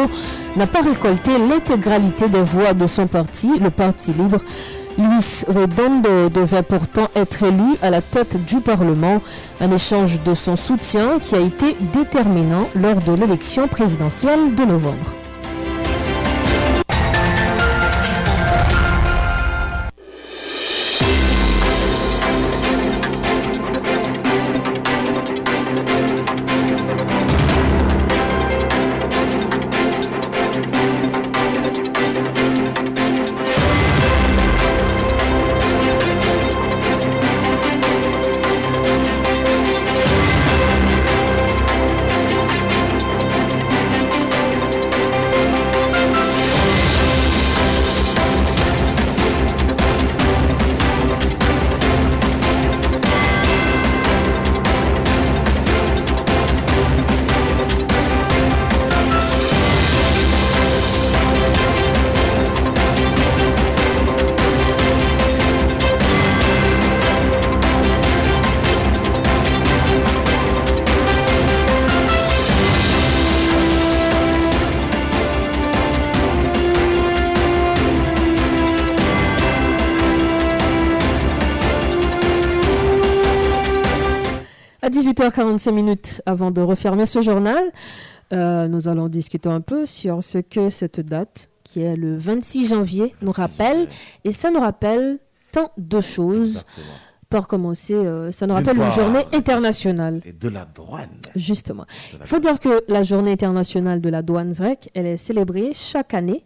n'a pas récolté l'intégralité des voix de son parti, le Parti libre. Luis Redondo devait pourtant être élu à la tête du Parlement, un échange de son soutien qui a été déterminant lors de l'élection présidentielle de novembre. 18h45 minutes avant de refermer ce journal, euh, nous allons discuter un peu sur ce que cette date, qui est le 26 janvier, nous rappelle. Et ça nous rappelle tant de choses. Pour commencer, euh, ça nous rappelle une journée internationale. Et de la douane. Justement. Il faut dire que la journée internationale de la douane ZREC, elle est célébrée chaque année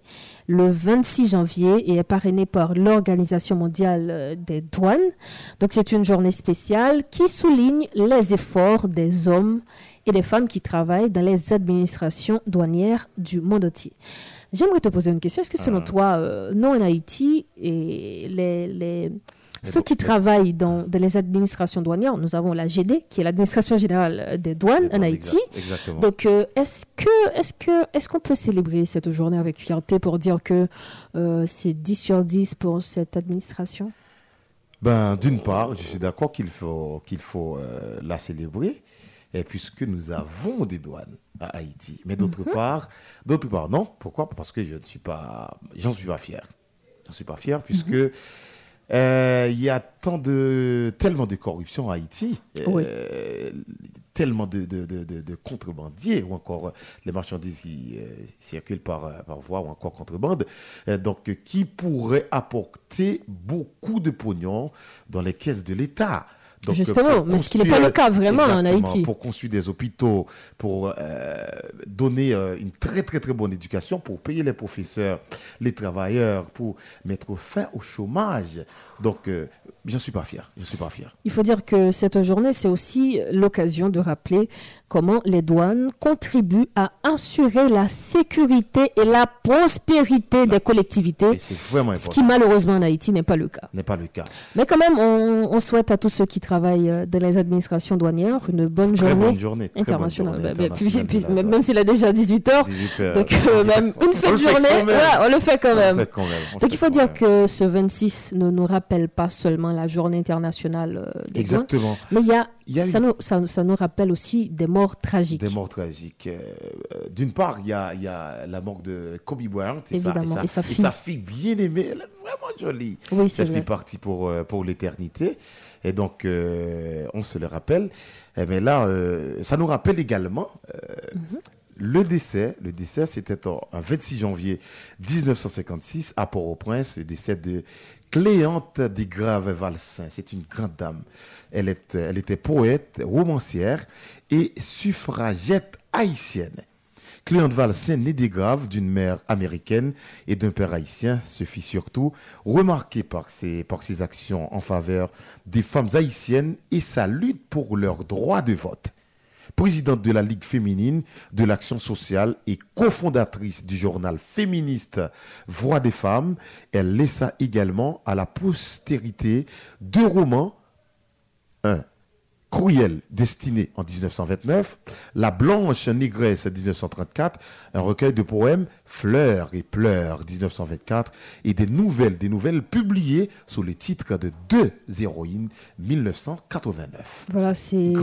le 26 janvier et est parrainée par l'Organisation mondiale euh, des douanes. Donc c'est une journée spéciale qui souligne les efforts des hommes et des femmes qui travaillent dans les administrations douanières du monde entier. J'aimerais te poser une question. Est-ce que selon Ah. toi, euh, nous en Haïti, et les, les- ceux qui travaillent dans, dans les administrations douanières, nous avons la GD, qui est l'administration générale des douanes en Haïti. exactement. Donc, euh, est-ce que, est-ce que, est-ce qu'on peut célébrer cette journée avec fierté pour dire que euh, c'est 10 sur 10 pour cette administration? Ben, d'une part, je suis d'accord qu'il faut, qu'il faut euh, la célébrer, et puisque nous avons des douanes à Haïti. Mais d'autre Mhm. part, d'autre part, non. Pourquoi? Parce que je ne suis pas, j'en suis pas fier. J'en suis pas fier puisque Mhm. Il y a tant de, tellement de corruption à Haïti, euh, tellement de, de, de, de- de contrebandiers ou encore euh, les marchandises qui euh, circulent par, euh, par voie ou encore contrebande, euh, donc euh, qui pourraient apporter beaucoup de pognon dans les caisses de l'État? Donc, euh, Justement, mais ce qui n'est pas le cas vraiment en Haïti. Pour construire des hôpitaux, pour euh, donner euh, une très très très bonne éducation, pour payer les professeurs, les travailleurs, pour mettre fin au chômage. Donc, euh, je ne suis pas fier. Je suis pas fier. Il faut dire que cette journée, c'est aussi l'occasion de rappeler comment les douanes contribuent à assurer la sécurité et la prospérité des collectivités, C'est vraiment ce important. qui malheureusement en Haïti n'est pas le cas. N'est pas le cas. Mais quand même, on, on souhaite à tous ceux qui travaillent euh, dans les administrations douanières une bonne Très journée, bonne journée, très bonne internationale. journée Bah, bah, puis- internationale puis- même s'il est déjà 18h, 18 donc euh, même une fête journée, ouais, on le fait quand même. fait quand même, Donc il faut dire que ce 26 ne nous rappelle pas seulement la journée internationale euh, des Exactement. mais il y a, Il y a ça, une- nous, ça, ça nous rappelle aussi des morts tragiques. Des morts tragiques. Euh, euh, D'une part, il y a, y a la mort de Kobe Bryant et, sa, Évidemment, et sa fille. sa fille bien aimée. Elle est vraiment jolie. Oui, Elle fait partie pour, euh, pour l'éternité. Et donc, euh, on se le rappelle. Eh, Mais là, euh, ça nous rappelle également Mhm. le décès. Le décès, c'était un 26 janvier 1956 à Port-au-Prince, le décès de Cléante des Graves Valsin. C'est une grande dame. Elle, était poète, romancière et suffragette haïtienne. Cléante Valsin, née des Graves d'une mère américaine et d'un père haïtien, se fit surtout remarquer par ses, par ses actions en faveur des femmes haïtiennes et sa lutte pour leur droit de vote. Présidente de la Ligue féminine de l'action sociale et cofondatrice du journal féministe Voix des femmes, elle laissa également à la postérité deux romans. Un Cruel, destiné en 1929, La Blanche Négresse 1934, un recueil de poèmes Fleurs et pleurs 1924 et des nouvelles, des nouvelles publiées sous le titre de Deux héroïnes 1989. Voilà, c'est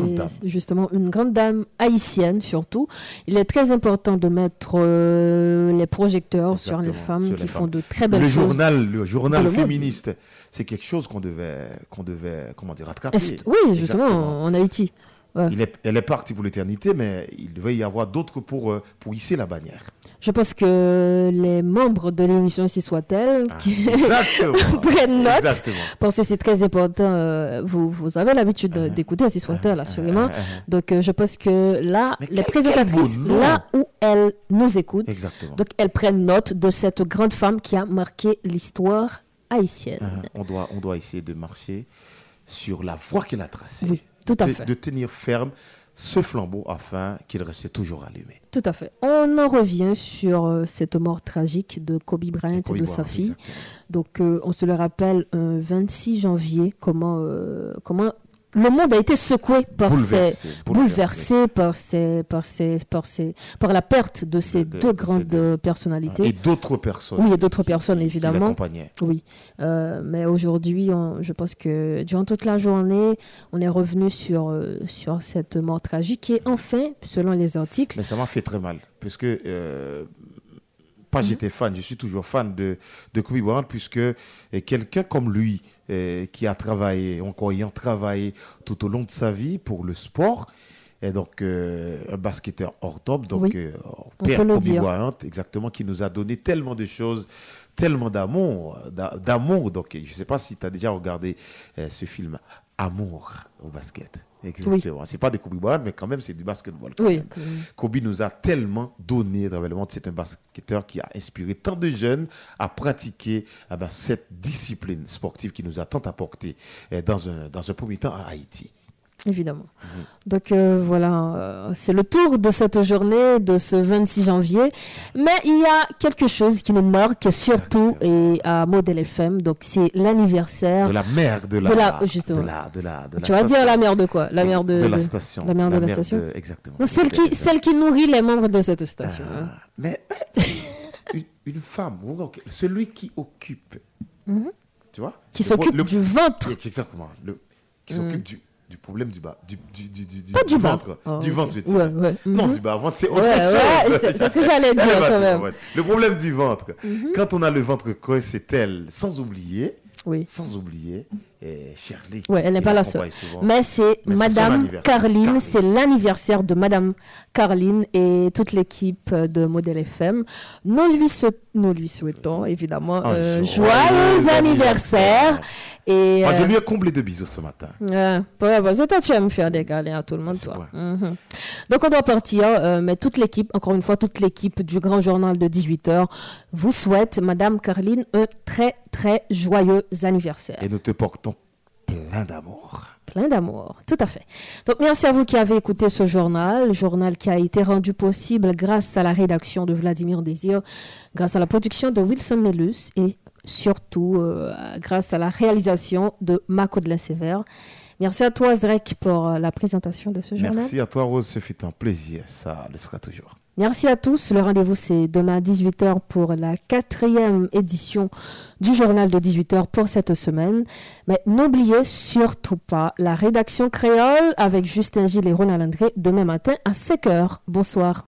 justement une grande dame haïtienne surtout. Il est très important de mettre euh, les projecteurs sur les femmes sur qui font de très belles le choses. Journal, le journal féministe, c'est quelque chose qu'on devait, qu'on devait, comment dire, rattraper. Oui, justement, Exactement. en Haïti. Ouais. Il est, elle est partie pour l'éternité, mais il devait y avoir d'autres pour, euh, pour hisser la bannière. Je pense que les membres de l'émission Ici soit-elle qui Ah, prennent note Exactement. parce que c'est très important. euh, vous, vous avez l'habitude de- d'écouter Ici soit-elle, assurément. Donc euh, je pense que là, les quel- présentatrices, quel là où elles nous écoutent, Exactement. donc elles prennent note de cette grande femme qui a marqué l'histoire haïtienne. On, doit, on doit essayer de marcher sur la voie qu'elle a tracée. Oui, tout à de, fait. De tenir ferme ce flambeau afin qu'il reste toujours allumé. Tout à fait. On en revient sur euh, cette mort tragique de Kobe Bryant et, Kobe de Bryant, sa fille. exactement. Donc, euh, on se le rappelle, un 26 janvier, comment, euh, comment le monde a été secoué par Bouleversé, ces, bouleversé. bouleversé par ces, par ces, par ces, par la perte de ces de- deux de grandes personnalités. Et d'autres personnes. Oui, et d'autres personnes, qui évidemment. l'accompagnaient. Oui, Euh, mais aujourd'hui, je pense que durant toute la journée, on est revenu sur, euh, sur cette mort tragique et enfin, selon les articles, Mais ça m'a fait très mal, parce que euh, Pas j'étais fan, je suis toujours fan de, de Kobe Bryant puisque euh, quelqu'un comme lui euh, qui a travaillé, encore ayant travaillé tout au long de sa vie pour le sport, et donc euh, un basketteur hors top, donc Oui. euh, père Kobe. Bryant, exactement, qui nous a donné tellement de choses, tellement d'amour, d'a- d'amour. Donc je ne sais pas si tu as déjà regardé euh, ce film Amour au basket. Exactement. C'est pas de Kobe Bryant, mais quand même c'est du basketball. Oui. Kobe nous a tellement donné travers le monde. C'est un basketteur qui a inspiré tant de jeunes à pratiquer eh ben, cette discipline sportive qui nous a tant apporté eh, dans, un, dans un premier temps à Haïti. Évidemment. Donc euh, voilà, euh, c'est le tour de cette journée, de ce 26 janvier. Mais il y a quelque chose qui nous marque surtout et à Modèle FM. Donc c'est l'anniversaire De la mère de la, de la- justement. de la, de la, de la tu vas station. dire la mère de quoi? La mère de, De la station. La mère de La station. exactement. Donc, celle qui, celle qui nourrit les membres de cette station. hein. Mais une, une femme, celui qui occupe, Mhm. tu vois Qui s'occupe du ventre. Exactement. Le, qui s'occupe du, du problème du bas. Du, du, du, du, Pas du ventre. Oh, du ventre, je. Ouais, ouais. Non, Mhm. du bas. Ventre, c'est autre ouais, chose. c'est- ce que j'allais dire, quand même. Le problème du ventre. Mhm. Quand on a le ventre creux, c'est elle, sans oublier. Oui. Sans oublier, eh, Shirley. Ouais, elle n'est pas la seule. souvent. Mais c'est Madame. Carline, c'est l'anniversaire de Madame Carline et toute l'équipe de Modèle FM. Nous lui, sou- nous lui souhaitons évidemment Un euh, joyeux joyeux anniversaire. Et, Moi, je euh, lui ai comblé de bisous ce matin. Ouais, ouais, que toi, tu aimes faire des câlins à tout le monde, toi. Mhm. Donc, on doit partir, euh, mais toute l'équipe, encore une fois, toute l'équipe du Grand Journal de 18h vous souhaite, Madame Carline, un très, très joyeux anniversaire. Et nous te portons plein d'amour. Plein d'amour, tout à fait. Donc merci à vous qui avez écouté ce journal, journal qui a été rendu possible grâce à la rédaction de Vladimir Désir, grâce à la production de Wilson Mellus et surtout euh, grâce à la réalisation de Marco de Sévère. Merci à toi Zrek pour euh, la présentation de ce journal. Merci à toi, Rose. Ce fut un plaisir. Ça le sera toujours. Merci à tous. Le rendez-vous, c'est demain à 18h pour la quatrième édition du journal de 18h pour cette semaine. Mais n'oubliez surtout pas la rédaction créole avec Justin Gilles et Ronald André demain matin à 5h. Bonsoir.